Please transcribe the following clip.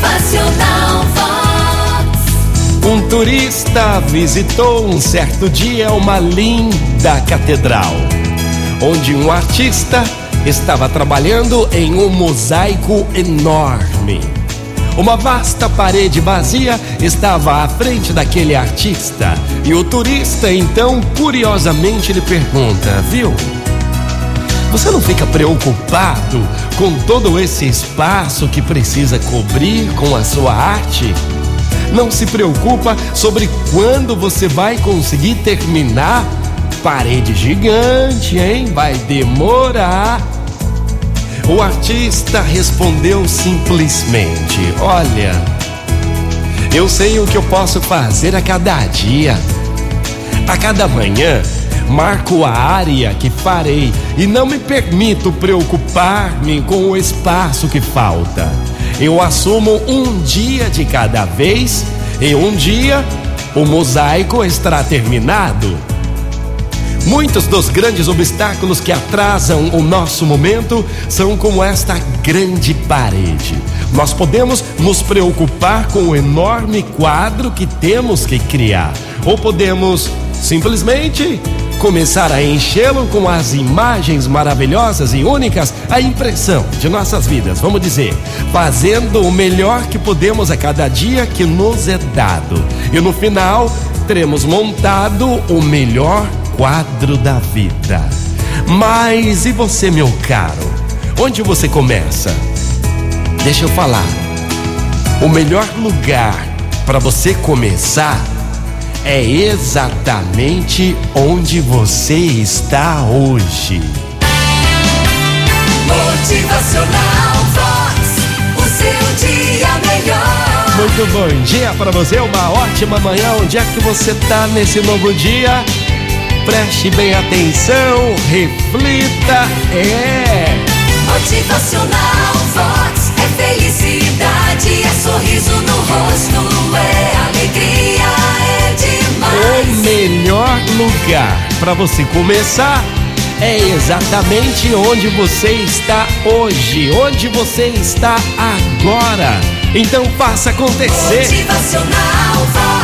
Motivacional Vox. Um turista visitou um certo dia uma linda catedral, onde um artista estava trabalhando em um mosaico enorme. Uma vasta parede vazia estava à frente daquele artista e o turista então curiosamente lhe pergunta: Viu? Você não fica preocupado com todo esse espaço que precisa cobrir com a sua arte? Não se preocupa sobre quando você vai conseguir terminar? Parede gigante, hein? Vai demorar. O artista respondeu simplesmente: Olha, eu sei o que eu posso fazer a cada dia. A cada manhã, marco a área que farei e não me permito preocupar-me com o espaço que falta. Eu assumo um dia de cada vez e um dia o mosaico estará terminado. Muitos dos grandes obstáculos que atrasam o nosso momento são como esta grande parede. Nós podemos nos preocupar com o enorme quadro que temos que criar, ou podemos simplesmente começar a enchê-lo com as imagens maravilhosas e únicas, a impressão de nossas vidas, vamos dizer, fazendo o melhor que podemos a cada dia que nos é dado. E no final, teremos montado o melhor quadro da vida. Mas e você, meu caro? Onde você começa? Deixa eu falar. O melhor lugar para você começar é exatamente onde você está hoje. Motivacional Vox. O seu dia melhor. Muito bom dia para você, uma ótima manhã. Onde é que você está nesse novo dia? Preste bem atenção, reflita, é. Motivacional Vox. Melhor lugar para você começar é exatamente onde você está hoje, onde você está agora. Então faça acontecer. Motivacional.